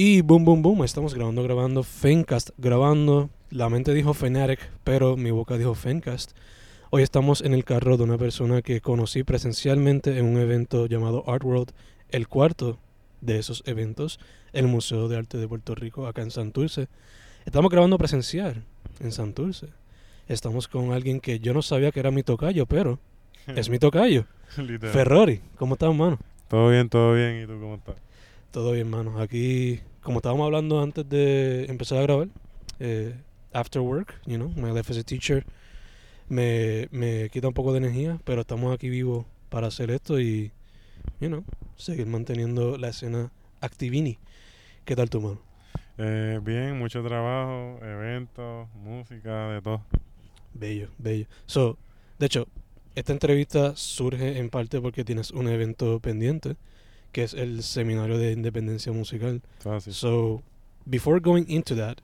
Y boom, boom, boom, estamos grabando, grabando, Fencast, grabando. La mente dijo Fanatic, pero mi boca dijo Fencast. Hoy estamos en el carro de una persona que conocí presencialmente en un evento llamado Art World, el cuarto de esos eventos, el Museo de Arte de Puerto Rico, acá en Santurce. Estamos grabando presencial en Santurce. Estamos con alguien que yo no sabía que era mi tocayo, pero es mi tocayo. Ferrari, ¿cómo estás, mano? Todo bien, todo bien. ¿Y tú cómo estás? Todo bien, mano. Aquí, como estábamos hablando antes de empezar a grabar, eh, after work, you know, my life as a teacher, me, me quita un poco de energía, pero estamos aquí vivos para hacer esto y, you know, seguir manteniendo la escena activini. ¿Qué tal tu mano? Eh, bien, mucho trabajo, eventos, música, de todo. Bello, bello. So, de hecho, esta entrevista surge en parte porque tienes un evento pendiente, que es el seminario de independencia musical. Todo así. So, before going into that,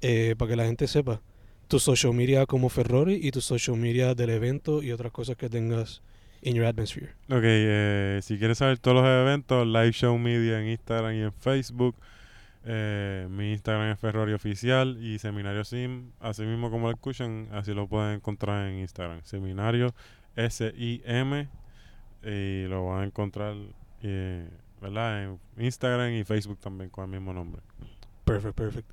eh, para que la gente sepa, tu social media como Ferrari y tu social media del evento y otras cosas que tengas in your atmosphere. Ok, eh, si quieres saber todos los eventos, Live Show Media en Instagram y en Facebook. Eh, mi Instagram es Ferrari Oficial y Seminario Sim, así mismo como lo escuchan, así lo pueden encontrar en Instagram. Seminario S-I-M y lo van a encontrar eh, ¿verdad? en Instagram y Facebook también con el mismo nombre. Perfect, perfect.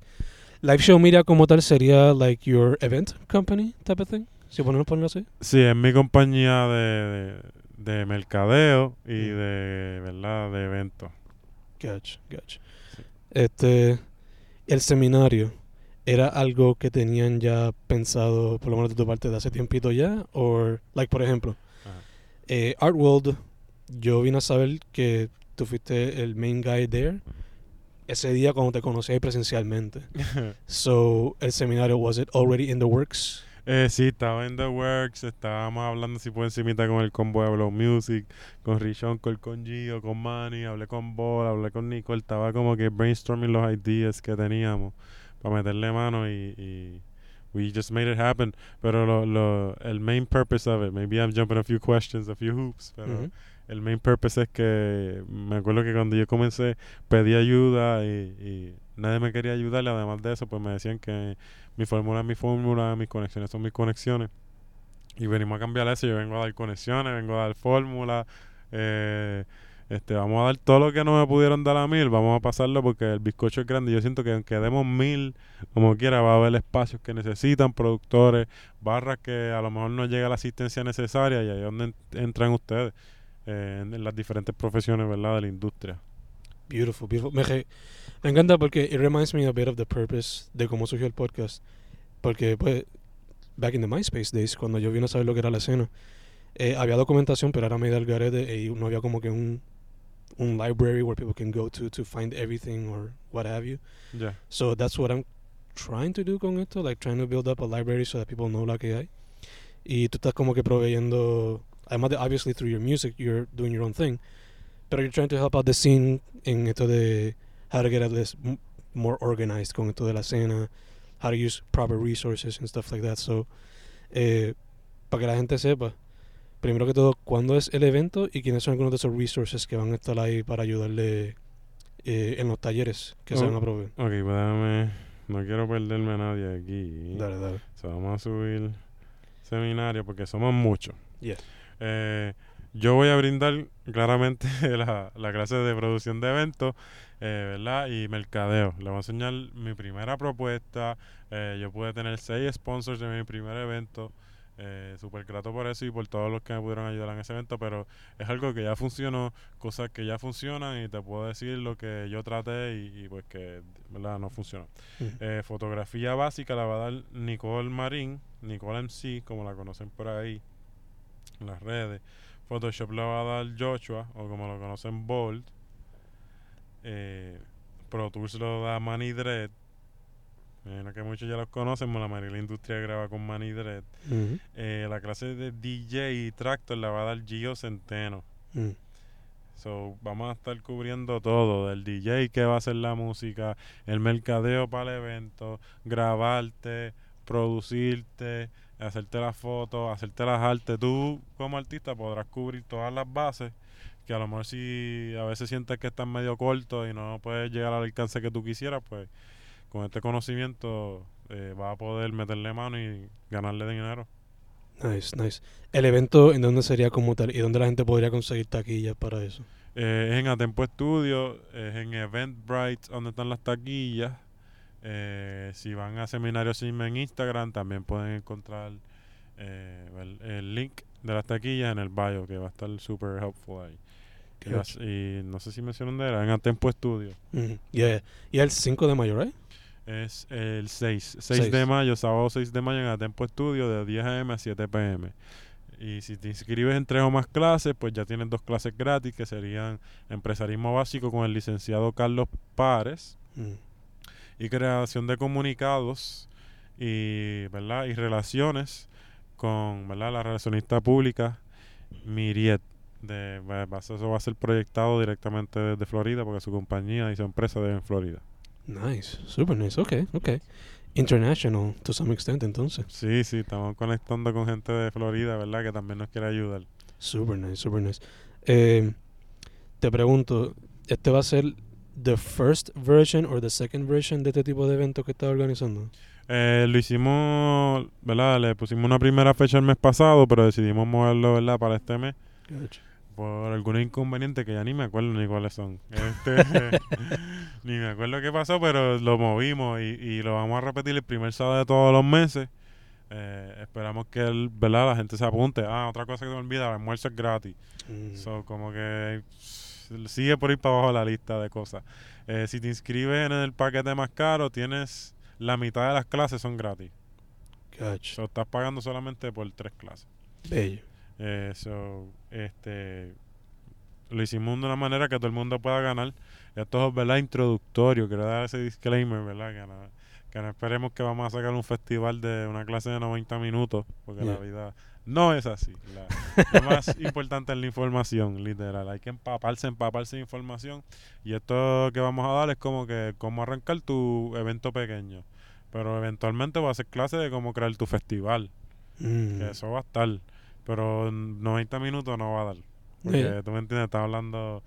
Live Show Media como tal sería like your event company type of thing, si podemos ponerlo así. Sí, es mi compañía de, de, de mercadeo y Mm. de, ¿verdad? de eventos. Gotcha, gotcha. Sí. Este, el seminario, ¿era algo que tenían ya pensado, por lo menos de tu parte, de hace tiempito ya? O, like, por ejemplo, eh, Art World, yo vine a saber que tú fuiste el main guy there ese día cuando te conocí ahí presencialmente. So, el seminario, was it already in the works? Eh, sí, estaba en The Works, estábamos hablando así por encimita con el combo de Blow Music, con Rich Uncle, con Gio, con Manny, hablé con Ball, hablé con Nicole, estaba como que brainstorming los ideas que teníamos para meterle mano y, y we just made it happen. Pero lo, lo, el main purpose of it, maybe I'm jumping a few questions, a few hoops, pero. El main purpose es que me acuerdo que cuando yo comencé pedí ayuda y, nadie me quería ayudar. Y además de eso pues me decían que mi fórmula es mi fórmula, mis conexiones son mis conexiones. Y venimos a cambiar eso, yo vengo a dar conexiones, vengo a dar fórmula, eh, este, vamos a dar todo lo que no me pudieron dar a mil, vamos a pasarlo porque el bizcocho es grande, yo siento que aunque demos mil, como quiera, va a haber espacios que necesitan, productores, barras que a lo mejor no llega la asistencia necesaria y ahí es donde en- entran ustedes en, en las diferentes profesiones, ¿verdad? De la industria. Beautiful, beautiful. Me, me encanta porque it reminds me a bit of the purpose de cómo surgió el podcast. Porque, pues, back in the MySpace days, cuando yo vine a saber lo que era la escena, eh, había documentación, pero era medio al garete y no había como que un, un library where people can go to to find everything or what have you. Ya. So that's what I'm trying to do con esto, like trying to build up a library so that people know la que hay. Y tú estás como que proveyendo, obviously through your music, you're doing your own thing, pero you're trying to help out the scene en esto de how to get at least more organized con esto de la escena, how to use proper resources and stuff like that. So, eh, para que la gente sepa, primero que todo, cuándo es el evento y quiénes son algunos de esos resources que van a estar ahí para ayudarle eh, en los talleres que se Oh. van a proveer. Ok, pues déjame, no quiero perderme a nadie aquí. Dale, dale. So, vamos a subir seminario porque somos muchos. Yeah. Eh, yo voy a brindar claramente la, la clase de producción de eventos, eh, ¿verdad? Y mercadeo. Le voy a enseñar mi primera propuesta. Eh, yo pude tener seis sponsors en mi primer evento. Eh, Súper grato por eso y por todos los que me pudieron ayudar en ese evento, pero es algo que ya funcionó, cosas que ya funcionan y te puedo decir lo que yo traté y, y pues que, ¿verdad? No funcionó. Eh, fotografía básica la va a dar Nicole Marín, Nicole MC, como la conocen por ahí en las redes. Photoshop la va a dar Joshua, o como lo conocen Bold. Eh, Pro Tools lo da Manny Dread. Imagino que muchos ya los conocen, la mayoría de la industria graba con Manny Dread. Ujú. Eh, la clase de DJ y Tractor la va a dar Gio Centeno. Mm. So, vamos a estar cubriendo todo, del DJ que va a hacer la música, el mercadeo para el evento, grabarte, producirte, hacerte las fotos, hacerte las artes. Tú como artista podrás cubrir todas las bases que a lo mejor si a veces sientes que estás medio corto y no puedes llegar al alcance que tú quisieras, pues con este conocimiento eh, vas a poder meterle mano y ganarle dinero. Nice, nice. ¿El evento en dónde sería como tal y dónde la gente podría conseguir taquillas para eso? Eh, es en Atempo Studio, es en Eventbrite, donde están las taquillas. Eh, si van a Seminario Sim en Instagram, también pueden encontrar eh, el, el link de las taquillas en el bio, que va a estar súper helpful ahí. Y, no sé si mencionan de era, en Atempo Studio. Ujú. Yeah. Y el 5 de mayo, ¿right? Es el 6, 6 Seis. de mayo, sábado 6 de mayo en Atempo Studio de 10 a.m. a 7 p.m. Y si te inscribes en tres o más clases, pues ya tienes dos clases gratis que serían Empresarismo Básico con el licenciado Carlos Párez Mm. Y Creación de Comunicados y, ¿verdad? y Relaciones con ¿verdad? la relacionista pública Miriet. De, va- va- eso va a ser proyectado directamente desde Florida porque su compañía y su empresa es en Florida. Nice, super nice. Okay, okay. International to some extent, entonces. Sí, sí, estamos conectando con gente de Florida, ¿verdad? Que también nos quiere ayudar. Super nice, super nice. Eh, te pregunto, ¿este va a ser the first version or the second version de este tipo de evento que estás organizando? Eh, lo hicimos, ¿verdad? Le pusimos una primera fecha el mes pasado, pero decidimos moverlo, ¿verdad? Para este mes. Por algunos inconvenientes que ya ni me acuerdo ni cuáles son. Este, ni me acuerdo qué pasó, pero lo movimos y, y lo vamos a repetir el primer sábado de todos los meses. Eh, esperamos que el, ¿verdad? la gente se apunte. Ah, otra cosa que me olvida, el almuerzo es gratis. Mm. So, como que sigue por ir para abajo la lista de cosas. Eh, si te inscribes en el paquete más caro, tienes la mitad de las clases son gratis. Gotcha. So, estás pagando solamente por tres clases. Bello. Eh, so, este, lo hicimos de una manera que todo el mundo pueda ganar. Esto es, ¿verdad? Introductorio. Quiero dar ese disclaimer, ¿verdad? Que no, que no esperemos que vamos a sacar un festival de una clase de 90 minutos, porque la vida no es así. La- lo más importante es la información, literal. Hay que empaparse, empaparse de información. Y esto que vamos a dar es como que cómo arrancar tu evento pequeño. Pero eventualmente va a ser clase de cómo crear tu festival. Mm. Que eso va a estar. Pero en 90 minutos no va a dar. Porque Yeah. tú me entiendes, estás hablando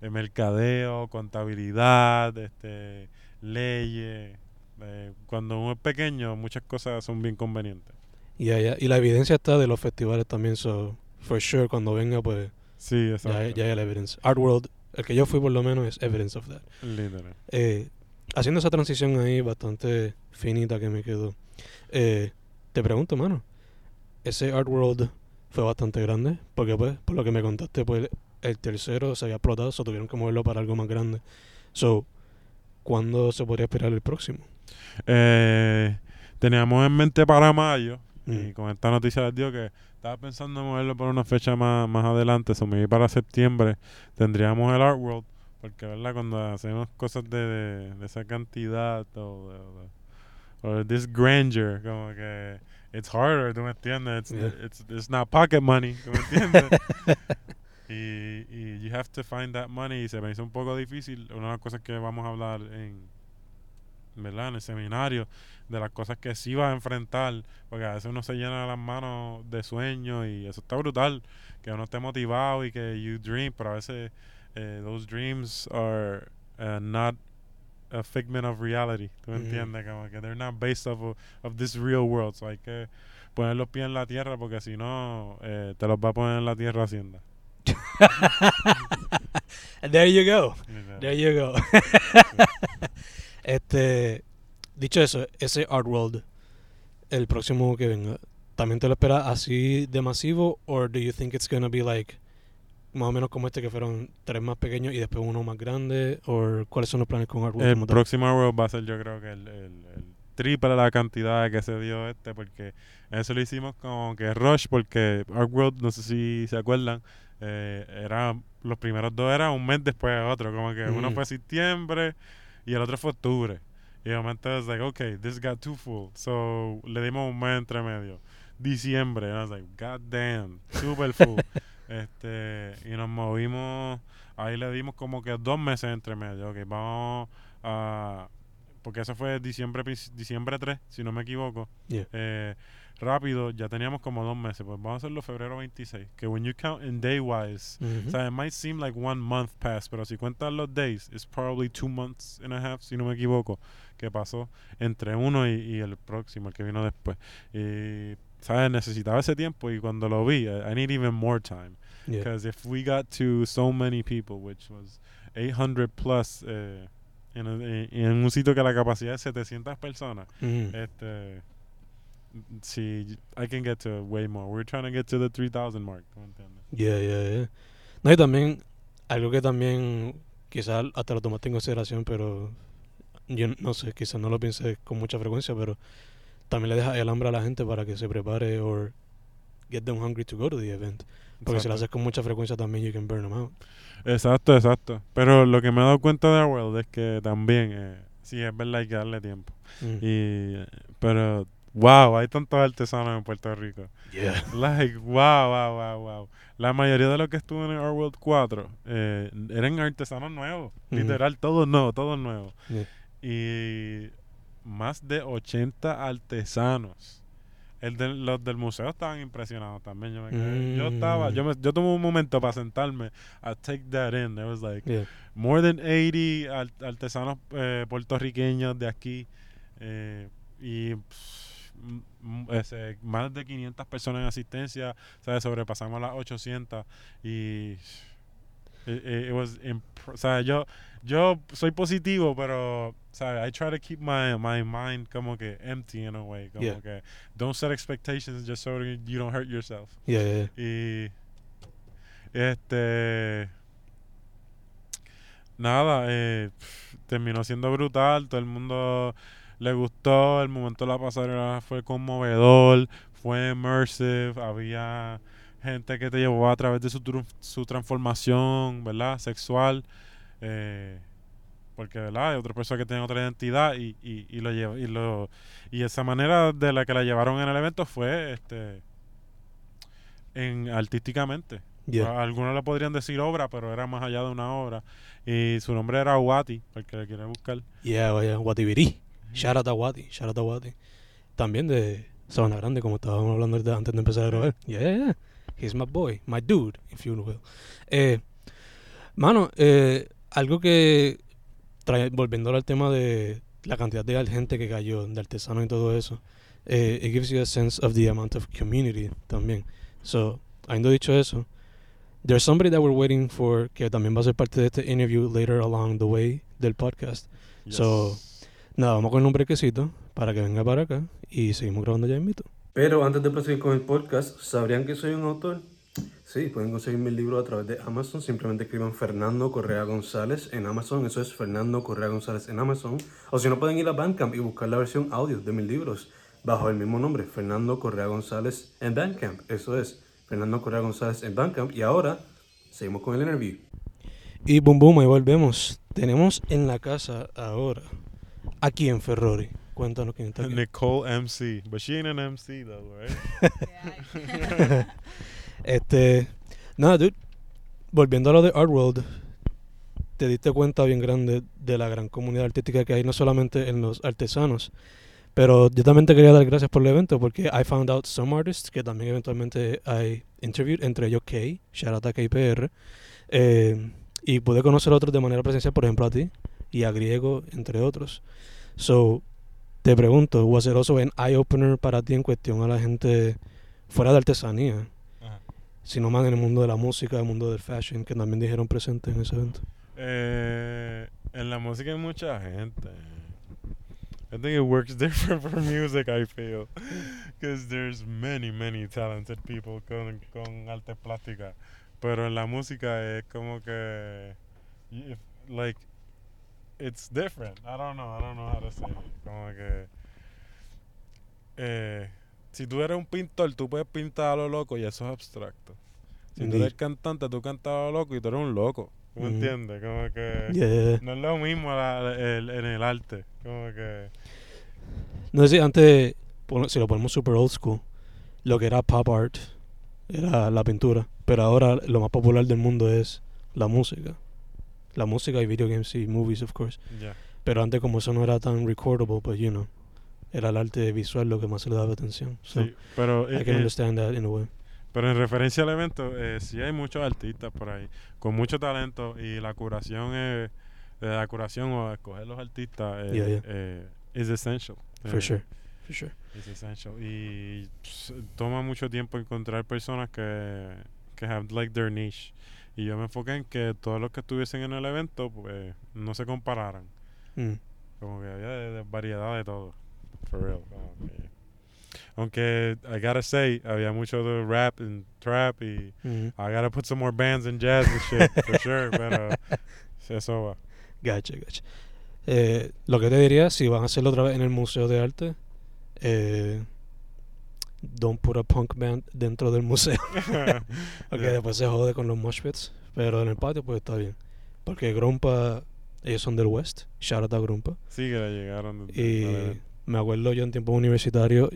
de mercadeo, contabilidad, este, leyes. eh, cuando uno es pequeño, muchas cosas son bien convenientes. Ya, ya. Y la evidencia está de los festivales también, so for sure cuando venga pues Sí, ya, exacto. ya hay la evidencia. Art World, el que yo fui por lo menos es evidence of that. Literal. Eh, haciendo esa transición ahí bastante finita que me quedó. Eh, te pregunto, mano, ese Art World fue bastante grande, porque pues, por lo que me contaste, pues el tercero se había explotado, so tuvieron que moverlo para algo más grande. So, ¿cuándo se podría esperar el próximo? Eh, teníamos en mente para mayo. Y Mm. con esta noticia les digo que estaba pensando en moverlo por una fecha más, más adelante. So, me para septiembre tendríamos el Art World. Porque, ¿verdad? Cuando hacemos cosas de, de, de esa cantidad o de, o de this grandeur, como que it's harder, ¿tú me entiendes? It's, Yeah. it's, it's not pocket money, ¿tú me entiendes? y, y you have to find that money y se me hizo un poco difícil. Una de las cosas que vamos a hablar en, ¿verdad? En el seminario, de las cosas que sí vas a enfrentar, porque a veces uno se llena las manos de sueños y eso está brutal, que uno esté motivado y que you dream, pero a veces eh, those dreams are uh, not a figment of reality, ¿tú me Ujú. entiendes? Como que they're not based off of, of this real world, so hay que poner los pies en la tierra porque si no, eh, te los va a poner en la tierra Hacienda. There you go. There you go. Este, dicho eso, ese Art World, el próximo que venga, ¿también te lo esperas así de masivo? ¿O do you think it's gonna be like más o menos como este que fueron tres más pequeños y después uno más grande? ¿O cuáles son los planes con Art World? El próximo World va a ser yo creo que el, el- el triple la cantidad que se dio este porque eso lo hicimos como que rush porque Art World no sé si se acuerdan eh, era los primeros dos eran un mes después de otro como que uno Mm. fue septiembre y el otro fue octubre. Y de momento es like okay this got too full. So le dimos un mes entre medio. Diciembre and I was like god damn super full. Este y nos movimos ahí le dimos como que dos meses entre medio. Ok vamos a porque eso fue diciembre diciembre 3 si no me equivoco Yeah. eh, rápido, ya teníamos como dos meses, pues vamos a hacerlo febrero 26, que when you count in day wise, Ujú. o sea, it might seem like one month passed, pero si cuentas los days, it's probably two months and a half, si no me equivoco, que pasó entre uno y, y el próximo, el que vino después. Y, ¿sabes? Necesitaba ese tiempo y cuando lo vi, I, I need even more time. Yeah. Because if we got to so many people, which was 800 plus, eh, en, en- en un sitio que la capacidad es 700 personas, este, si I can get to way more. We're trying to get to the 3000 mark. ¿tú me entiendes? Yeah, yeah, yeah. No, y también, algo que también quizás hasta lo tomaste en consideración, pero yo no sé, quizás no lo pienses con mucha frecuencia, pero también le dejas el hambre a la gente para que se prepare o get them hungry to go to the event. Porque si lo haces con mucha frecuencia también you can burn them out. Exacto, exacto. Pero lo que me he dado cuenta de World es que también, eh, sí, es verdad, hay que darle tiempo. Mm. Y, pero, wow, hay tantos artesanos en Puerto Rico. Yeah. Like, wow, wow, wow, wow. La mayoría de los que estuvo en Art World 4 eh, eran artesanos nuevos. Ujú. Literal, todos nuevos, todos nuevos. Yeah. Y más de 80 artesanos. El de, los del museo estaban impresionados también. Yo, me quedé- yo estaba, yo, me, yo tomé un momento para sentarme a take that in. There was like Yeah. more than 80 al- artesanos eh, puertorriqueños de aquí. eh, y pff, m- m- ese, más de 500 personas en asistencia. ¿sabes? Sobrepasamos las 800. Y. It, it- it was o sea, yo, yo soy positivo, pero ¿sabes? I try to keep my, my mind como que empty in a way. Como Yeah. que don't set expectations just so that you don't hurt yourself. Yeah, yeah, yeah. Y este nada, eh, terminó siendo brutal, todo el mundo le gustó, el momento de la pasarela fue conmovedor, fue immersive, había gente que te llevó a través de su, su transformación, ¿verdad? Sexual, eh, porque, ¿verdad? Hay otras personas que tienen otra identidad y, y, y lo lleva, y lo y esa manera de la que la llevaron en el evento fue este en artísticamente. Yeah. Algunos le podrían decir obra, pero era más allá de una obra. Y su nombre era Wati, para el que le quiere buscar. Yeah, yeah. Watibirí. Shout out a Wati. Shout out a Wati. También de Sabana Grande, como estábamos hablando antes de empezar a grabar. Yeah, yeah. He's my boy. My dude, if you will. Eh, mano, eh, algo que, trae, volviendo al tema de la cantidad de gente que cayó, de artesanos y todo eso, eh, it gives you a sense of the amount of community también. So, habiendo dicho eso, there's somebody that we're waiting for que también va a ser parte de este interview later along the way del podcast. So- Nada, vamos con un brequecito para que venga para acá y seguimos grabando ya invito. Pero antes de proseguir con el podcast, ¿sabrían que soy un autor? Sí, pueden conseguir mi libro a través de Amazon. Simplemente escriban Fernando Correa González en Amazon. Eso es Fernando Correa González en Amazon. O si no, pueden ir a Bandcamp y buscar la versión audio de mis libros bajo el mismo nombre, Fernando Correa González en Bandcamp. Eso es Fernando Correa González en Bandcamp. Y ahora, seguimos con el interview. Y boom, boom, ahí volvemos. Tenemos en la casa ahora, aquí en Ferrari. Cuéntanos quién está aquí. Nicole MC. But she ain't an MC, though, right? Este, nada, dude. Volviendo a lo de Art World, te diste cuenta bien grande de la gran comunidad artística que hay, no solamente en los artesanos, pero yo también te quería dar gracias por el evento porque I found out some artists que también eventualmente I interviewed, entre ellos Kay, shout out a KPR, eh, y pude conocer a otros de manera presencial, por ejemplo a ti y a Griego, entre otros. So, te pregunto, ¿was it also an eye-opener para ti en cuestión a la gente fuera de artesanía? Ajá. sino más en el mundo de la música, el mundo del fashion, que también dijeron presentes en ese evento. Eh, en la música hay mucha gente. I think it works different for music, I feel. Because there's many, many talented people con, con artes plásticas. Pero en la música es como que. if- like. It's different. I don't know. I don't know how to say it. Como que. Eh, si tú eres un pintor, tú puedes pintar a lo loco y eso es abstracto. Si tú Indeed. eres cantante, tú cantas a lo loco y tú eres un loco. ¿Tú me entiendes? Como que Yeah. no es lo mismo la- el- en el arte. Como que No sé si antes, si lo ponemos super old school, lo que era pop art era la pintura, pero ahora lo más popular del mundo es la música. La música y video games y movies, of course. Pero antes como eso no era tan recordable, pues, you know, era el arte visual lo que más le daba atención. So, Sí, pero, I eh, can eh, understand that in a way. pero en referencia al evento, eh, sí hay muchos artistas por ahí con mucho talento y la curación es, eh, la curación o escoger los artistas eh, Yeah, yeah. is essential. For sure. For sure. is essential. Y pues, toma mucho tiempo encontrar personas que, que have like their niche. Y yo me enfoqué en que todos los que estuviesen en el evento pues no se compararan. Mm. Como que había de- de variedad de todo. For real. que- aunque, I gotta say, había mucho de rap and trap y Mhm. I gotta put some more bands and jazz and shit, for sure, pero eso va. Gotcha, gotcha. Eh, lo que te diría, si van a hacerlo otra vez en el Museo de Arte, eh, don't put a punk band dentro del museo. Porque Yeah. después se jode con los mosh pits. Pero en el patio, pues está bien. Porque Grumpa, ellos son del West. Shout out a Grumpa. Sí, que le llegaron. de- Y me acuerdo yo en tiempo universitario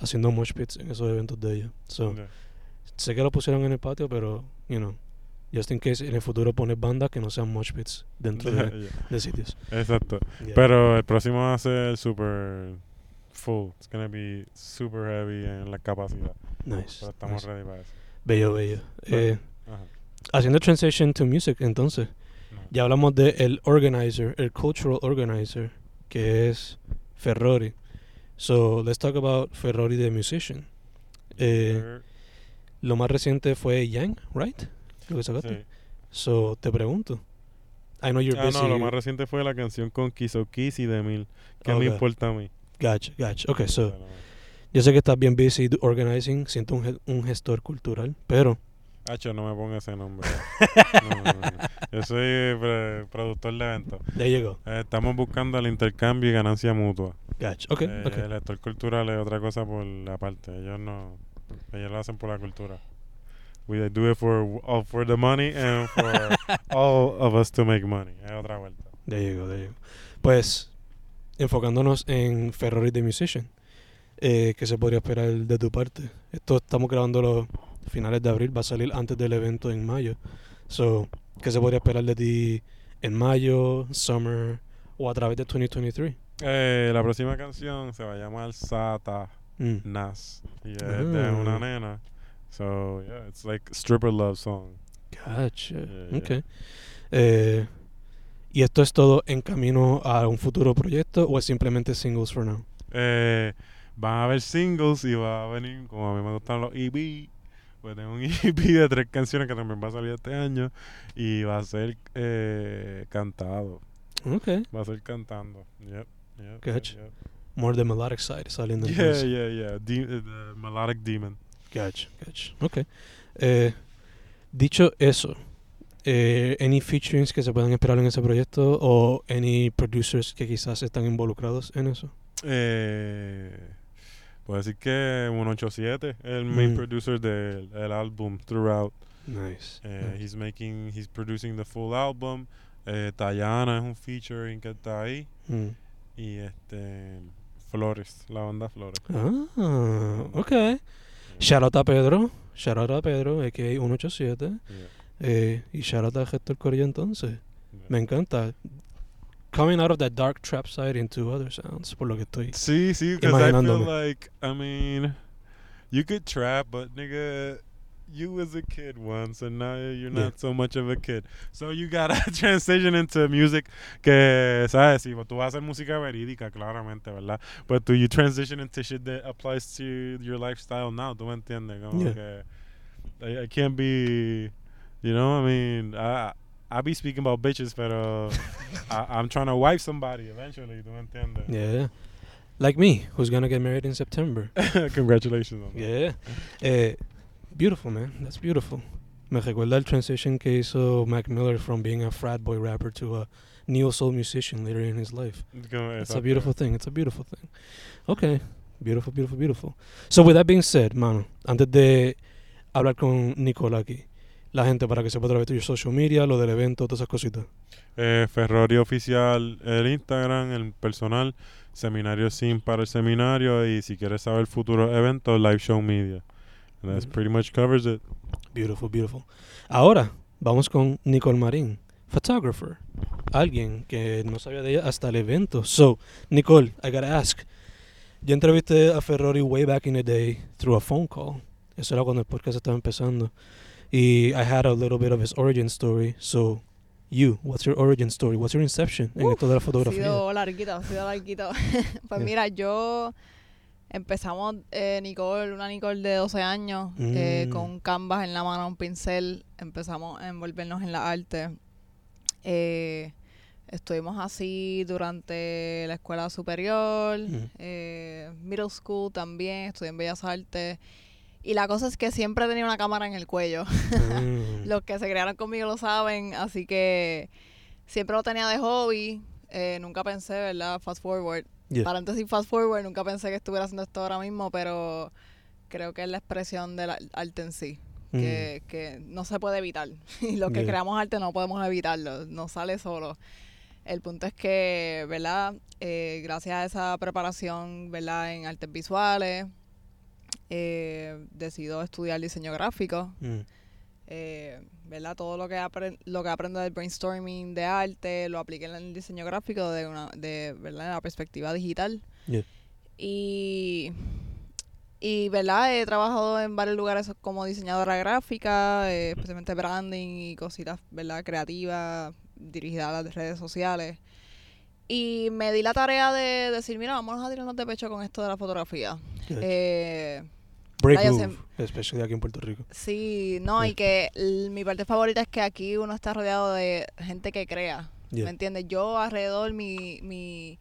haciendo mosh pits en esos eventos de ellos. So, Yeah. sé que lo pusieron en el patio, pero, you know, just in case en el futuro pones bandas que no sean mosh pits dentro Yeah, de, de sitios. Exacto. Pero el próximo va a ser super full. It's gonna be super heavy en la capacidad. Nice. Pero estamos nice. ready para eso. Bello, bello. Eh, haciendo transition to music, entonces, ya hablamos de el organizer, el cultural organizer, que es Ferrari. So, let's talk about Ferrari the musician. Eh, lo más reciente fue Yang, right? Lo que sacaste. sí. So, te pregunto. I know you're Ah, busy. no, lo más reciente fue la canción con Kiso Kiss y de Mil. ¿Qué me importa a mí? Gotcha, gotcha. Okay, so, yo sé que estás bien busy organizing, siento un, ge- un gestor cultural, pero Hacho, no me ponga ese nombre. No, no, no. Yo soy pre- productor de eventos. there you go. Eh, estamos buscando el intercambio y ganancia mutua. Gotcha. Okay, Eh, okay. El actor cultural es otra cosa por la parte. Ellos no. Ellos lo hacen por la cultura. We do it for, all for the money and for all of us to make money. Es otra vuelta. There you go, there you go. Pues, enfocándonos en Ferrari the Musician, eh, ¿qué se podría esperar de tu parte? Esto estamos grabando los finales de abril, va a salir antes del evento en mayo. So, ¿qué se podría esperar de ti en mayo, summer o a través de 2023? Eh, la próxima canción se va a llamar Sata Mm. Nas. Y es de Ah. una nena. So, yeah, it's like stripper love song. Gotcha. Yeah, yeah. Okay. Eh, ¿Y esto es todo en camino a un futuro proyecto o es simplemente singles for now? Eh, van a haber singles y va a venir, como a mí me gustan los EP, pues tengo un EP de tres canciones que también va a salir este año y va a ser eh, cantado. Okay. Va a ser cantando. Yep, yep, Gotcha. yep, More the melodic side saliendo. Yeah, entonces. yeah, yeah. De- eh, the melodic demon. Gotcha, gotcha. Ok. Eh, dicho eso, eh, ¿any featurings que se puedan esperar en ese proyecto o any producers que quizás están involucrados en eso? Eh, puedo decir que 187 el main Mm. producer del el álbum Throughout. Nice. Eh, nice. He's making, he's producing the full album. Eh, Tayana es un featuring que está ahí. Mm. Y este Flores, la banda Flores. Ah, ok. Shout out a Pedro. Shout out a Pedro, a.k.a. 187. Yeah, Eh, y shout out a Héctor Corillo entonces. yeah. Me encanta. Coming out of that dark trap side into other sounds, por lo que estoy. Sí, sí, because I feel like, I mean, you could trap, but nigga, you was a kid once, and now you're Yeah. not so much of a kid. So you gotta transition into music que, ¿sabes? Si tú vas a hacer música verídica, claramente, ¿verdad? But do you transition into shit that applies to your lifestyle now? ¿Tú me entiendes? Como Yeah. que I, I can't be, you know, I mean, I, I be speaking about bitches, pero I, I'm trying to wife somebody eventually, ¿tú me entiendes? Yeah. Like me, who's gonna get married in September. Congratulations on that. Yeah. Eh, beautiful, man. That's beautiful. Me recuerda el transition que hizo Mac Miller from being a frat boy rapper to a neo soul musician later in his life. It's a beautiful thing. It's a beautiful thing. Okay. Beautiful, beautiful, beautiful. So with that being said, mano, antes de hablar con Nicole aquí, la gente para que sepa a través de tu social media, lo del evento, todas esas cositas. Eh, Ferrari oficial, el Instagram, el personal, seminario sin para el seminario y si quieres saber futuros eventos, live show media. And that's pretty much covers it. Beautiful, beautiful. Ahora, vamos con Nicole Marín, photographer. Alguien que no sabía de ella hasta el evento. So, Nicole, I gotta ask, Yo entrevisté a Ferrari way back in the day through a phone call. Eso era cuando el podcast estaba empezando. Y I had a little bit of his origin story. So, you, what's your origin story? What's your inception en esto de la Ha fotografía? sido larguito, ha sido larguito. pues Yeah. mira, yo empezamos, eh, Nicole, una Nicole de 12 años, eh, Mm. con un canvas en la mano, un pincel, empezamos a envolvernos en la arte. Eh, estuvimos así durante la escuela superior, Mm. eh, middle school también, estudié en Bellas Artes. Y la cosa es que siempre tenía una cámara en el cuello. Mm. Los que se criaron conmigo lo saben, así que siempre lo tenía de hobby. Eh, nunca pensé, ¿verdad? Fast forward. Yeah. Paréntesis fast forward, nunca pensé que estuviera haciendo esto ahora mismo, pero creo que es la expresión del ar- arte en sí, que, que no se puede evitar. Y los que Mm. Yeah. creamos arte no podemos evitarlo, no sale solo. El punto es que, ¿verdad? Eh, gracias a esa preparación, ¿verdad? En artes visuales, eh, decido estudiar diseño gráfico Mm. eh, ¿verdad? Todo lo que, lo que aprendo del brainstorming de arte lo apliqué en el diseño gráfico de una, de, ¿verdad? En la perspectiva digital. Yeah. Y, y, ¿verdad? He trabajado en varios lugares como diseñadora gráfica, eh, especialmente branding y cositas, ¿verdad? Creativas, dirigidas a las redes sociales. Y me di la tarea de decir, mira, vamos a tirarnos de pecho con esto de la fotografía. Eh, Break move, especially aquí en Puerto Rico. Sí, no, Yeah. y que mi parte favorita es que aquí uno está rodeado de gente que crea. Yeah. ¿Me entiendes? Yo alrededor, mi, mi,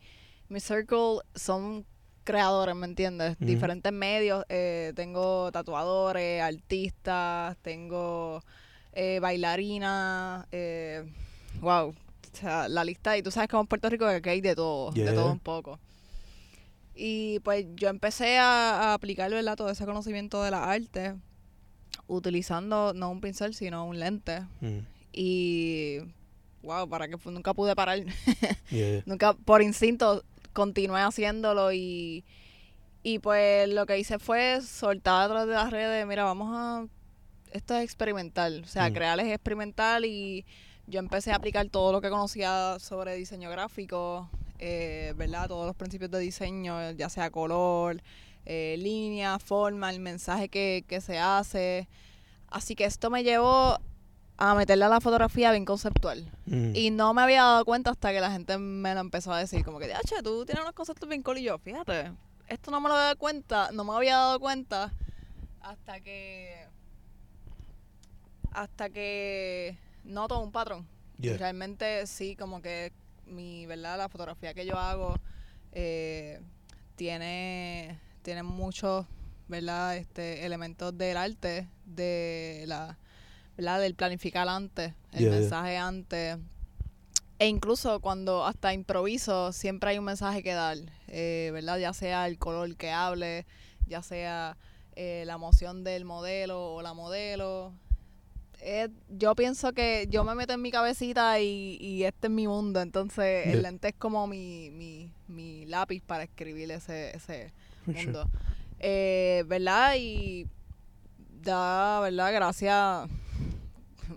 mi circle son creadores, ¿me entiendes? Ujú. Diferentes medios. eh, tengo tatuadores, artistas, tengo eh, bailarinas, eh, wow. O sea, la lista, y tú sabes como en Puerto Rico que hay de todo, de todo un poco. Y pues yo empecé a, a aplicar ¿verdad? todo ese conocimiento de la arte utilizando no un pincel, sino un lente. Mm. Y wow, para que fu- nunca pude parar. Yeah, yeah. nunca por instinto continué haciéndolo y y pues lo que hice fue soltar a través de las redes, mira, vamos a esto es experimental, o sea, Mm. crear es experimental y yo empecé a aplicar todo lo que conocía sobre diseño gráfico, eh, ¿verdad? Todos los principios de diseño, ya sea color, eh, línea, forma, el mensaje que, que se hace. Así que esto me llevó a meterle a la fotografía bien conceptual. Mm. Y no me había dado cuenta hasta que la gente me lo empezó a decir, como que, che, tú tienes unos conceptos bien cool y yo, fíjate, esto no me lo había dado cuenta, no me había dado cuenta hasta que hasta que noto un patrón. Y Yeah. realmente sí, como que mi, ¿verdad? La fotografía que yo hago eh, tiene, tiene muchos, ¿verdad? Este, elementos del arte, de la, ¿verdad? Del planificar antes, el Yeah, yeah. mensaje antes. E incluso cuando hasta improviso, siempre hay un mensaje que dar, eh, ¿verdad? Ya sea el color que hable, ya sea eh, la emoción del modelo o la modelo. Eh, yo pienso que yo me meto en mi cabecita y, y este es mi mundo, entonces Yeah. el lente es como mi, mi, mi lápiz para escribir ese, ese For sure. mundo. Eh, ¿Verdad? Y da, ¿verdad? Gracias,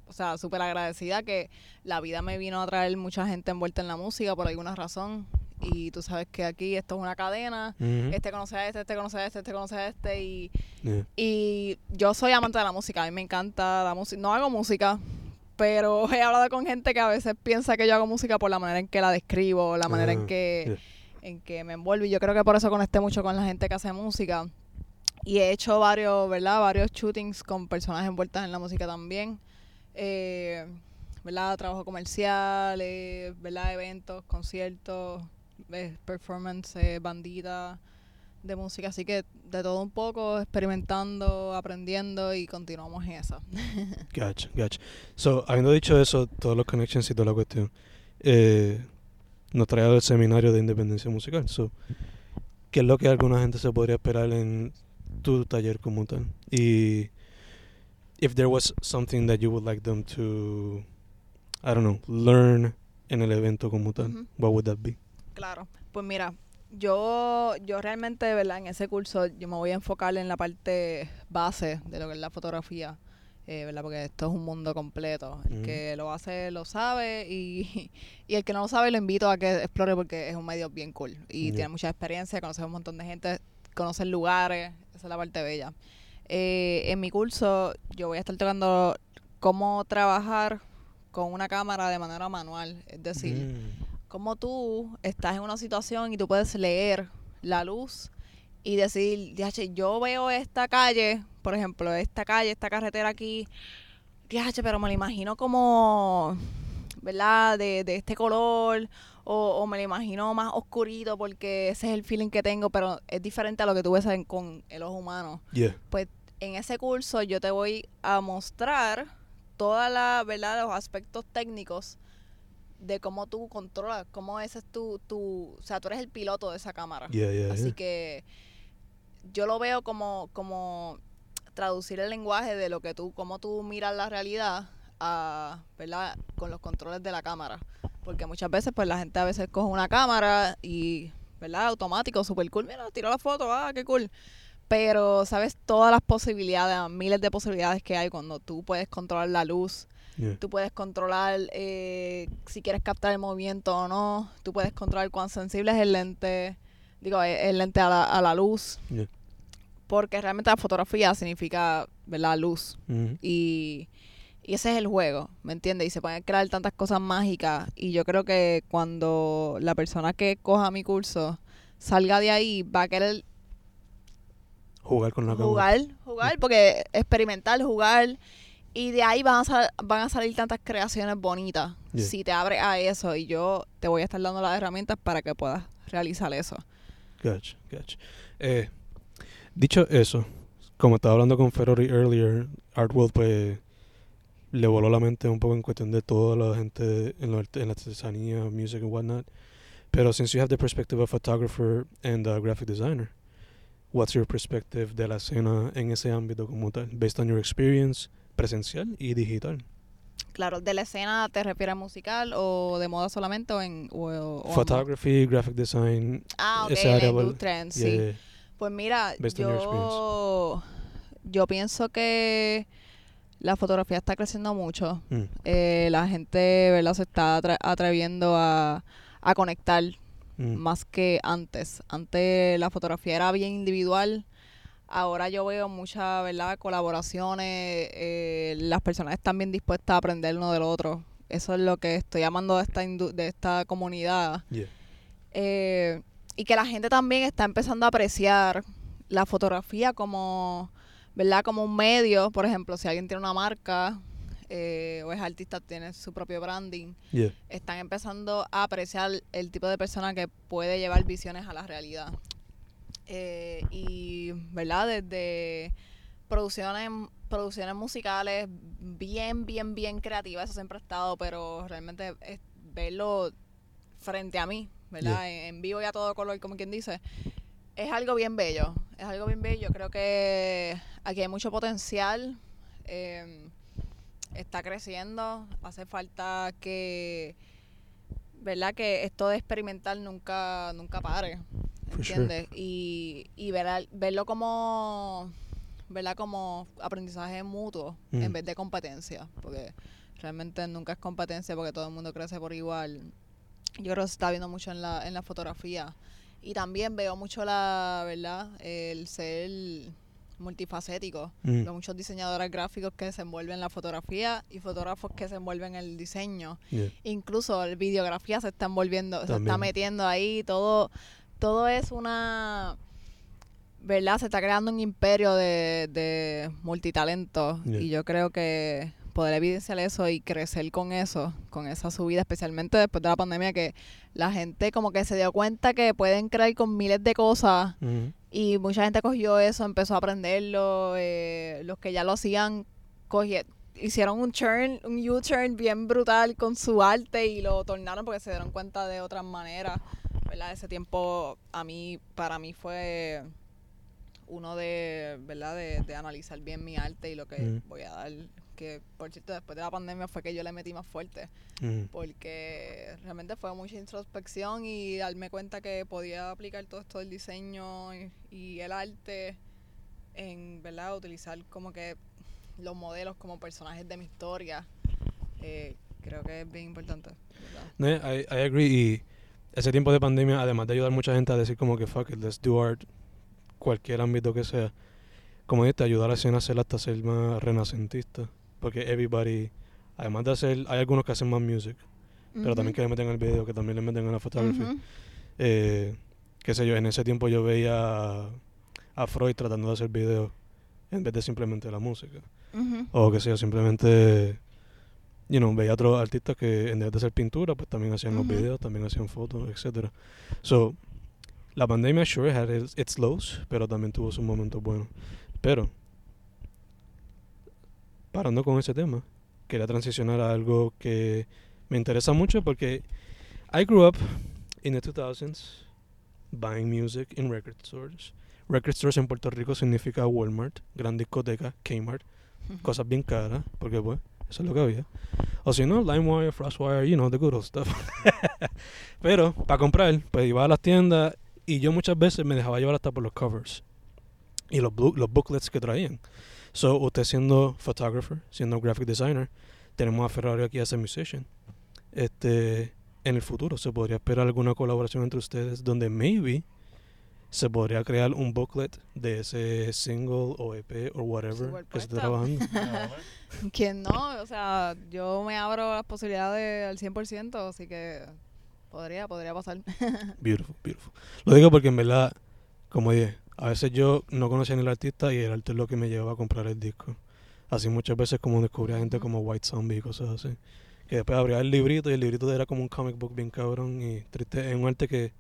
o sea, súper agradecida que la vida me vino a traer mucha gente envuelta en la música por alguna razón. Y tú sabes que aquí esto es una cadena. Este conoce a este, este conoce a este, este conoce a este. Y, Yeah. y yo soy amante de la música. A mí me encanta la música. No hago música, pero he hablado con gente que a veces piensa que yo hago música por la manera en que la describo, la manera en que en que me envuelvo y yo creo que por eso conecté mucho con la gente que hace música y he hecho varios, ¿verdad? Varios shootings con personas envueltas en la música también. Eh, ¿Verdad? Trabajo comercial, ¿verdad? Eventos, conciertos, eh, performance, eh, bandita de música. Así que de todo un poco, experimentando, aprendiendo y continuamos en eso. Gotcha, gotcha. So, habiendo dicho eso, todos los connections y toda la cuestión, eh, nos trae al seminario de independencia musical. So, ¿qué es lo que alguna gente se podría esperar en tu taller como tal? Y if there was something that you would like them to, I don't know, learn en el evento como tal, what would that be? Claro, pues mira, yo, yo realmente, ¿verdad? En ese curso yo me voy a enfocar en la parte base de lo que es la fotografía. eh, ¿verdad? Porque esto es un mundo completo. El que lo hace lo sabe y, y el que no lo sabe lo invito a que explore porque es un medio bien cool y tiene mucha experiencia, conoce un montón de gente, conocer lugares, esa es la parte bella. Eh, en mi curso yo voy a estar tocando cómo trabajar con una cámara de manera manual, es decir, Mm. Cómo tú estás en una situación y tú puedes leer la luz y decir, "Diache, yo veo esta calle, por ejemplo, esta calle, esta carretera aquí, pero me la imagino como, ¿verdad? De, de este color, o, o me la imagino más oscurito porque ese es el feeling que tengo, pero es diferente a lo que tú ves en- con el ojo humano Yeah. pues en ese curso yo te voy a mostrar toda la verdad los aspectos técnicos de cómo tú controlas cómo ese es tu, tu o sea tú eres el piloto de esa cámara. Yeah, yeah, así yeah. que yo lo veo como como traducir el lenguaje de lo que tú cómo tú miras la realidad a, verdad con los controles de la cámara. Porque muchas veces pues la gente a veces coge una cámara y verdad automático super cool mira tiró la foto ah qué cool. Pero sabes todas las posibilidades, miles de posibilidades que hay cuando tú puedes controlar la luz, Yeah. tú puedes controlar eh, si quieres captar el movimiento o no, tú puedes controlar cuán sensible es el lente, digo, eh, el lente a la, a la luz, Yeah. porque realmente la fotografía significa, ¿verdad?, luz. Mhm. Y, y ese es el juego, ¿me entiendes? Y se pueden crear tantas cosas mágicas. Y yo creo que cuando la persona que coja mi curso salga de ahí, va a querer Jugar con la cámara. jugar, jugar, porque experimentar, jugar. Y de ahí van a, sal- van a salir tantas creaciones bonitas. Yeah. Si te abres a eso. Y yo te voy a estar dando las herramientas para que puedas realizar eso. Gotcha, gotcha. Eh, dicho eso, como estaba hablando con Ferrari earlier, Artworld pues le voló la mente un poco en cuestión de toda la gente en, la- en la artesanía, music and whatnot. Pero since you have the perspective of a photographer and a graphic designer, what's your perspective de la escena en ese ámbito como tal, based on your experience presencial y digital? Claro, ¿de la escena te refieres a musical o de moda solamente o en... O, o ambos? Photography, graphic design, Ah, ok, esa la área, well, industria en sí. yeah, Pues mira, Based yo, yo pienso que la fotografía está creciendo mucho. mm, Eh, la gente, ¿verdad? Se está atre- atreviendo a, a conectar mm, más que antes. Antes la fotografía era bien individual. Ahora yo veo muchas, ¿verdad? Colaboraciones. eh, las personas están bien dispuestas a aprender uno del otro. Eso es lo que estoy amando de esta, de esta comunidad. yeah, Eh, y que la gente también está empezando a apreciar la fotografía como, ¿verdad? Como un medio. Por ejemplo, si alguien tiene una marca eh, o es artista, tiene su propio branding yeah, están empezando a apreciar el tipo de persona que puede llevar visiones a la realidad. Eh, y, ¿verdad? Desde producciones, producciones musicales bien, bien, bien creativas, eso siempre ha estado, pero realmente es verlo frente a mí, ¿verdad? En, en vivo y a todo color, como quien dice. Es algo bien bello, es algo bien bello. Creo que aquí hay mucho potencial. eh, está creciendo. Hace falta que, ¿verdad? Que esto de experimentar nunca, nunca pare. Sure. ¿Entiendes? Y, y ver al- verlo como, ¿verdad? Como aprendizaje mutuo Mm. en vez de competencia. Porque realmente nunca es competencia porque todo el mundo crece por igual. Yo creo que se está viendo mucho en la, en la fotografía. Y también veo mucho la, ¿verdad? El ser multifacético. mm, Veo muchos diseñadores gráficos que se envuelven en la fotografía y fotógrafos que se envuelven en el diseño. yeah, Incluso la videografía se está envolviendo, se está metiendo ahí. Todo, todo es una... ¿Verdad? Se está creando un imperio de, de multitalento. Yeah. Y yo creo que poder evidenciar eso y crecer con eso, con esa subida, especialmente después de la pandemia, que la gente como que se dio cuenta que pueden crear con miles de cosas y mucha gente cogió eso, empezó a aprenderlo. eh, los que ya lo hacían, cogie- hicieron un turn, un U-turn bien brutal con su arte y lo tornaron porque se dieron cuenta de otras maneras. ¿Verdad? Ese tiempo a mí, para mí fue uno de, ¿verdad? De, de analizar bien mi arte y lo que Mm. voy a dar. Que por cierto, después de la pandemia fue que yo le metí más fuerte mhm. porque realmente fue mucha introspección y darme cuenta que podía aplicar todo esto del diseño y, y el arte en, ¿verdad? Utilizar como que los modelos como personajes de mi historia. Eh, creo que es bien importante. ¿verdad? No, I, I agree. Y ese tiempo de pandemia, además de ayudar a mucha gente a decir como que fuck it, let's do art, cualquier ámbito que sea, como este, ayudar a la escena a hacer hasta ser más renacentista. Porque everybody, además de hacer, hay algunos que hacen más music, pero también que le meten al video, que también le meten a la fotografía. ujú. Eh, qué sé yo, en ese tiempo yo veía a, Freud tratando de hacer videos en vez de simplemente la música. O que sea, simplemente, you know, veía a otros artistas que en vez de hacer pintura, pues también hacían los videos, también hacían fotos, etcétera. So, la pandemia sure had its, its lows, pero también tuvo sus momentos buenos. Pero, parando con ese tema, quería transicionar a algo que me interesa mucho porque I grew up in the 2000s buying music in record stores. Record stores en Puerto Rico significa Walmart, gran discoteca, Kmart, cosas bien caras, porque pues, eso es lo que había. O si no, LimeWire, FrostWire, you know, the good old stuff. Pero, para comprar, pues iba a las tiendas y yo muchas veces me dejaba llevar hasta por los covers y los, los booklets que traían. So, usted siendo photographer, siendo graphic designer, tenemos a Ferrari aquí as a musician. Este, en el futuro se podría esperar alguna colaboración entre ustedes donde maybe se podría crear un booklet de ese single o EP o whatever que esté trabajando. ¿Quién no? O sea, yo me abro las posibilidades al 100%, así que podría, podría pasar. Beautiful, beautiful. Lo digo porque en verdad, como dije, a veces yo no conocía ni el artista y el arte es lo que me llevaba a comprar el disco. Así muchas veces como descubría gente Ujú. como White Zombie y cosas así. Que después abría el librito y el librito era como un comic book bien cabrón y triste. Es un arte que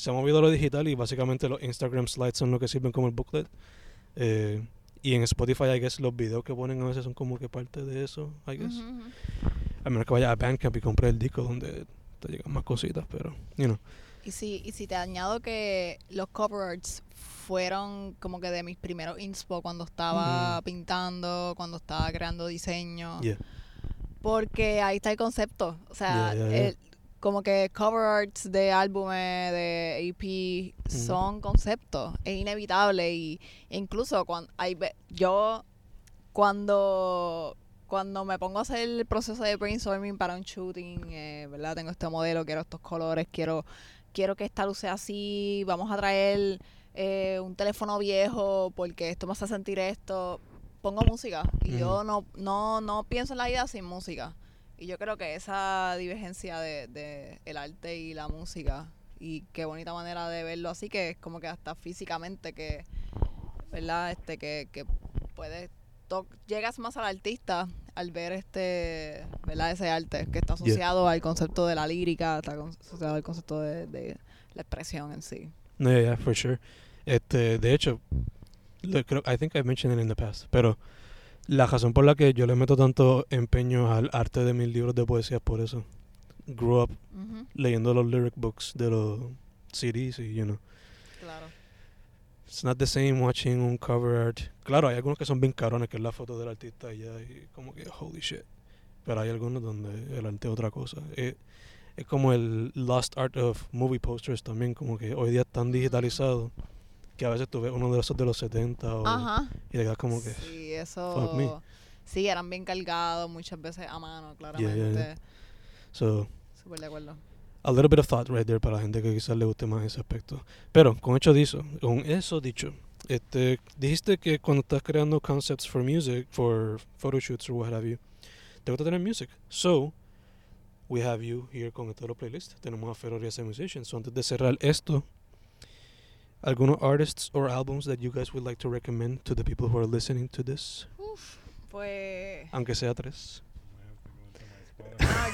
se ha movido a lo digital y básicamente los Instagram slides son lo que sirven como el booklet. Eh, y en Spotify, I guess, los videos que ponen a veces son como que parte de eso, I guess. Ujú, ujú. A menos que vaya a Bandcamp y compre el disco donde te llegan más cositas, pero, you know. Y si, y si te añado que los cover arts fueron como que de mis primeros inspo cuando estaba Mm. pintando, cuando estaba creando diseño. Yeah. Porque ahí está el concepto. O sea, yeah, yeah. el- como que cover arts de álbumes, de EP, Mm. son conceptos. Es inevitable. Y incluso cuando hay yo cuando cuando me pongo a hacer el proceso de brainstorming para un shooting, eh, ¿verdad? Tengo este modelo, quiero estos colores, quiero quiero que esta luz sea así, vamos a traer eh, un teléfono viejo porque esto me hace sentir esto. Pongo música y yo no, no, no pienso en la vida sin música. Y yo creo que esa divergencia de, de el arte y la música y qué bonita manera de verlo así que es como que hasta físicamente que, ¿verdad? Este que, que puedes llegas más al artista al ver este, ¿verdad? Ese arte que está Yeah. asociado al concepto de la lírica, está asociado al concepto de, de la expresión en sí. No, yeah, yeah, for sure. Este, de hecho, creo, I think I've mentioned it in the past, pero la razón por la que yo le meto tanto empeño al arte de mis libros de poesía es por eso. Grew up Ujú, leyendo los lyric books de los CDs y, you know, Claro. it's not the same watching un cover art. Claro, hay algunos que son bien carones, que es la foto del artista y ya, y como que holy shit. Pero hay algunos donde el arte es otra cosa. Eh, es como el lost art of movie posters también, como que hoy día es tan digitalizado que a veces tú ves uno de esos de los 70 o, Ajá. y quedas como que... Sí, fuck me. eso. Sí, eran bien cargados muchas veces a mano, yeah, claramente. yeah. So, Súper de acuerdo. a little bit of thought right there para la gente que quizás le guste más ese aspecto. Pero con hecho dicho, con eso dicho, este, dijiste que cuando estás creando concepts for music, for photoshoots or what have you, te gusta tener music. So, we have you here con este otro playlist. Tenemos a Ferrari as a musician. So, antes de cerrar esto, algunos artists or albums that you guys would like to recommend to the people who are listening to this, Pues. aunque sea tres. Ah,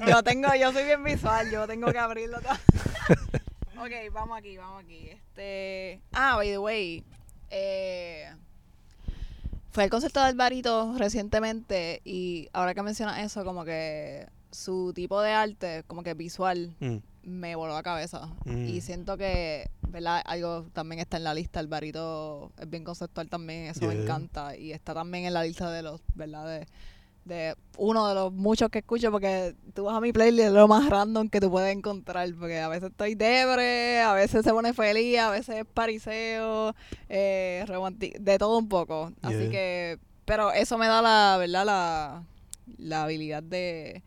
yo, yo tengo, yo soy bien visual, yo tengo que abrirlo todo. ok, vamos aquí, vamos aquí. Este. Ah, by the way. Eh, fue el concierto de Alvarito recientemente y ahora que mencionas eso, como que su tipo de arte, como que visual, Mm, me voló la cabeza. Mm. Y siento que, ¿verdad? Algo también está en la lista. Alvarito es bien conceptual también, eso me encanta. Y está también en la lista de los, ¿verdad? De, de uno de los muchos que escucho, porque tú vas a mi playlist, es lo más random que tú puedes encontrar. Porque a veces estoy debre, a veces se pone feliz, a veces es pariseo, eh, de todo un poco. Así Yeah. que pero eso me da la, ¿verdad? La, la habilidad de,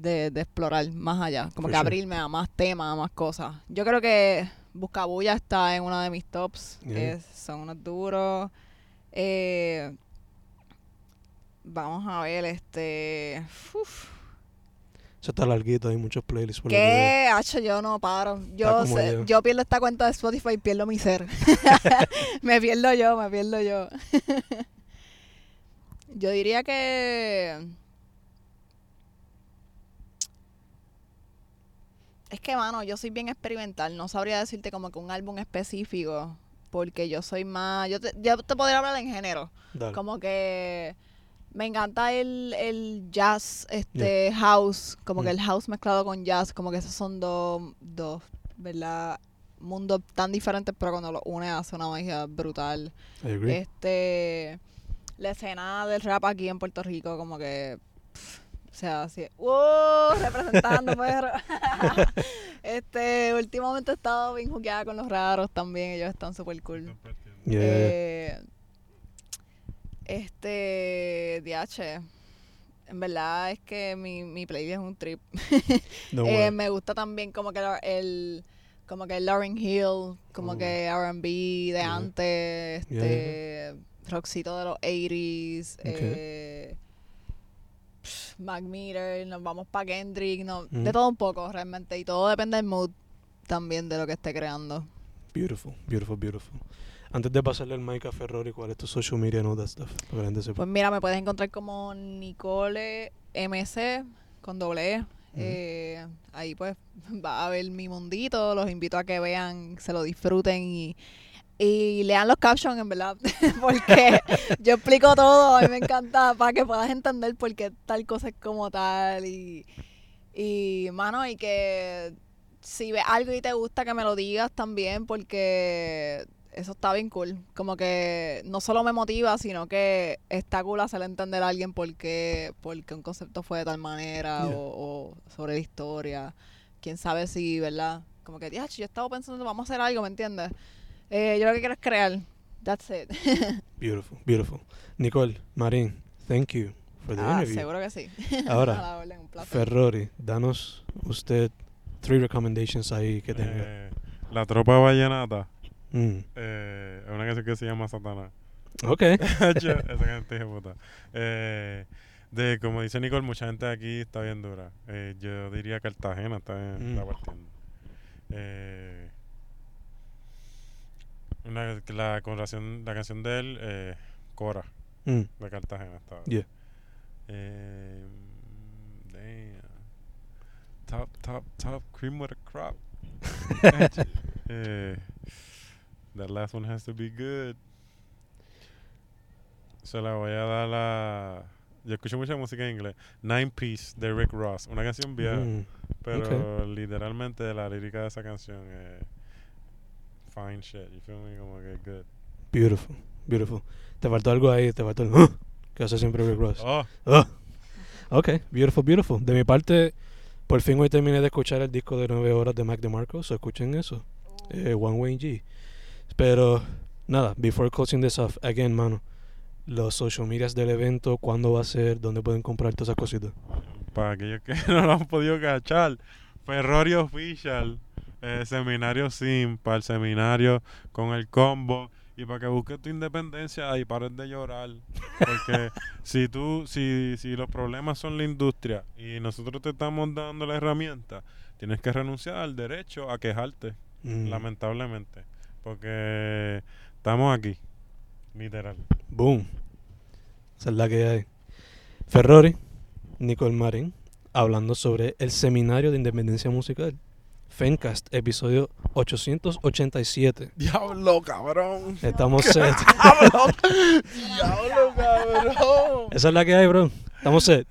de, de explorar más allá. Como que abrirme a más temas, a más cosas. Yo creo que Buscabulla está en uno de mis tops. Yeah. Es- son unos duros. Eh, vamos a ver, este... uf. Eso está larguito, hay muchos playlists. por ¿Qué? Hacho, yo no paro. Yo, sé- yo. yo pierdo esta cuenta de Spotify y pierdo mi ser. me pierdo yo, me pierdo yo. yo diría que... Es que, mano, yo soy bien experimental. No sabría decirte como que un álbum específico. Porque yo soy más... Yo te, yo te podría hablar en género. Dale. Como que me encanta el, el jazz, este house, como que Mm. el house mezclado con jazz, como que esos son dos, dos, ¿verdad? Mundos tan diferentes, pero cuando los une hace una magia brutal. I agree. Este, la escena del rap aquí en Puerto Rico, como que, pff, o sea, así, ¡wow! Representando, perro. este, últimamente he estado bien jugueada con los raros también, ellos están súper cool. Yeah, yeah, yeah. Eh, este, DH, en verdad es que mi, mi playlist es un trip. Eh, me gusta también como que el como que Lauryn Hill, como Oh. que R&B de Yeah. antes, Yeah, este rockcito de los 80s, Okay. eh, pff, Mac Miller, nos vamos para Kendrick, no, de todo un poco realmente y todo depende del mood también de lo que esté creando. Beautiful, beautiful, beautiful. Antes de pasarle el mic a Ferrari, ¿cuál es tu social media and all that stuff? Para que la gente sepa. Pues mira, me puedes encontrar como Nicole MC con doble E. Eh, ahí pues va a ver mi mundito, los invito a que vean, se lo disfruten y, y lean los captions en verdad, porque yo explico todo, a mí me encanta para que puedas entender por qué tal cosa es como tal y, y mano, y que si ves algo y te gusta que me lo digas también porque eso está bien cool. Como que no solo me motiva, sino que está cool hacerle entender a alguien por qué, por qué un concepto fue de tal manera Yeah. o, o sobre la historia. Quién sabe si, ¿verdad? Como que, "Diach, yo estaba pensando, vamos a hacer algo, ¿me entiendes? Eh, yo lo que quiero es crear. That's it. Beautiful, beautiful. Nicole, Marín, thank you for the ah, interview. seguro que sí. Ahora, orden. Ferrari, danos usted three recommendations ahí que tenga. Eh, la tropa vallenata Mm. eh, es una canción que se llama Satanás. Ok. Esa gente de puta. Eh, de, como dice Nicole, mucha gente aquí está bien dura. Eh, yo diría Cartagena está, bien- está Mm. partiendo. Eh, una, la, con relación- la canción de él, eh, Cora, Mm. de Cartagena. Está, Yeah. Eh, damn. Top, top, top, cream with a crop. eh, that last one has to be good. Se la voy a dar la. Yo escucho mucha música en inglés. Nine Piece de Rick Ross. Una canción vieja, Mm. pero literalmente la lírica de esa canción es fine shit. You feel me? Como que good. Beautiful, beautiful. Te faltó algo ahí, te faltó el "Huh", que hace siempre Rick Ross. Oh, Ah. Ok, beautiful, beautiful. De mi parte, por fin hoy terminé de escuchar el disco de 9 horas de Mac DeMarco, so escuchen eso. Eh, One Way G. Pero, nada, before closing this off, again, mano, los social medias del evento, cuándo va a ser, dónde pueden comprar todas esas cositas. para aquellos que no lo han podido cachar, Ferrari Official, eh, seminario Sim, para el seminario con el combo y para que busques tu independencia y pares de llorar. Porque si tú, si, si los problemas son la industria y nosotros te estamos dando la herramienta, tienes que renunciar al derecho a quejarte, Mm, lamentablemente. Porque estamos aquí, literal. Boom. Esa es la que hay. Ferrari, Nicole Marín, hablando sobre el seminario de independencia musical. Fencast, episodio 887. Diablo, cabrón. Estamos set. Diablo, cabrón. Esa es la que hay, bro. Estamos set.